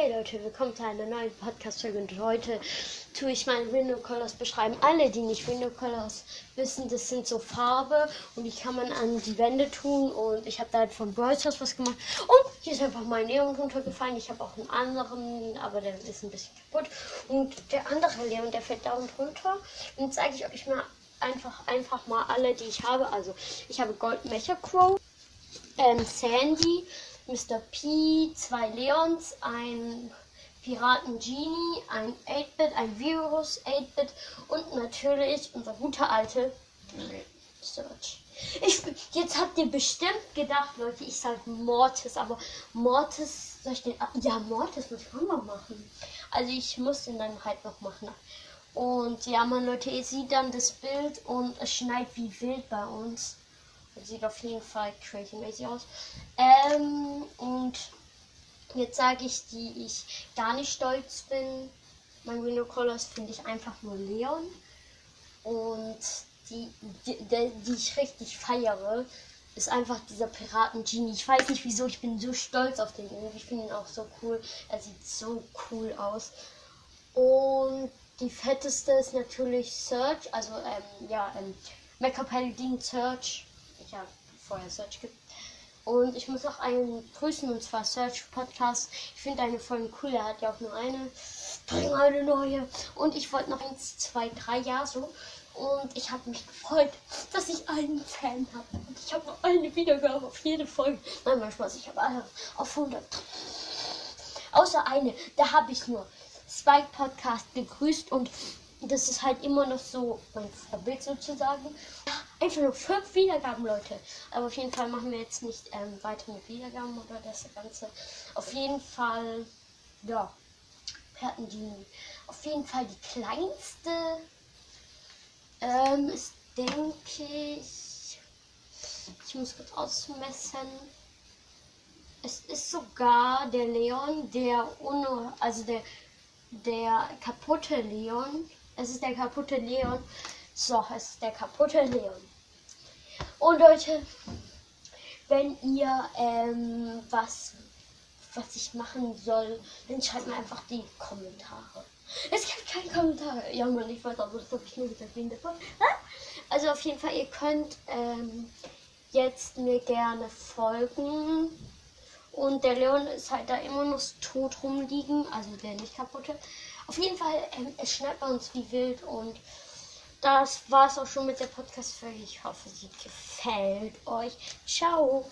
Hey Leute, willkommen zu einer neuen Podcast-Folge und heute tue ich meine Window Colors beschreiben. Alle, die nicht Window Colors wissen, das sind so Farbe und die kann man an die Wände tun und ich habe da halt von Brawl was gemacht und hier ist einfach mein Leon runtergefallen. Ich habe auch einen anderen, aber der ist ein bisschen kaputt und der andere Leon, der fällt dauernd runter und zeige ich euch mal einfach, einfach mal alle, die ich habe. Also ich habe Gold Mecha Crow, ähm, Sandy, Mr. P, zwei Leons, ein Piraten Genie, ein 8-Bit, ein Virus 8-Bit und natürlich unser guter alte Search. Ich, jetzt habt ihr bestimmt gedacht, Leute, ich sage Mortis, aber Mortis, soll ich den. Ja, Mortis muss ich auch noch machen. Also ich muss den dann halt noch machen. Und ja, man, Leute, ihr seht dann das Bild und es schneit wie wild bei uns. Sieht auf jeden Fall crazy-mäßig aus. Ähm, und jetzt sage ich, die ich gar nicht stolz bin. Mein Window Colors finde ich einfach nur Leon. Und die, die, die, ich richtig feiere, ist einfach dieser Piraten-Genie. Ich weiß nicht wieso, ich bin so stolz auf den Ich finde ihn auch so cool. Er sieht so cool aus. Und die fetteste ist natürlich Search, also ähm, ja, ähm, Mecha Paladin Search ich ja vorher Search gibt. Und ich muss auch einen grüßen, und zwar Search Podcast. Ich finde eine Folge cool, er hat ja auch nur eine. Bring eine neue. Und ich wollte noch eins, zwei, drei Jahre so. Und ich habe mich gefreut, dass ich einen Fan habe. Und ich habe noch eine Wiedergabe auf jede Folge. Nein, Spaß, ich habe alle auf 100. Außer eine, da habe ich nur Spike Podcast gegrüßt und das ist halt immer noch so mein Vorbild sozusagen. Einfach nur fünf Wiedergaben, Leute. Aber auf jeden Fall machen wir jetzt nicht ähm, weiter mit Wiedergaben oder das Ganze. Auf jeden Fall, ja, wir hatten die, auf jeden Fall die kleinste, ähm, ist, denke ich, ich muss kurz ausmessen. Es ist sogar der Leon, der ohne, also der, der kaputte Leon, es ist der kaputte Leon. So, es ist der kaputte Leon. Und Leute, wenn ihr ähm, was, was ich machen soll, dann schreibt mir einfach die Kommentare. Es gibt keine Kommentare. Ja, man, ich weiß aber, das habe ich nur gesagt wegen Folge. Also auf jeden Fall, ihr könnt ähm, jetzt mir gerne folgen. Und der Leon ist halt da immer noch tot rumliegen, also der nicht kaputte. Auf jeden Fall, ähm, es schneit bei uns wie wild und das war es auch schon mit der Podcast-Folge. Ich hoffe, sie gefällt euch. Ciao!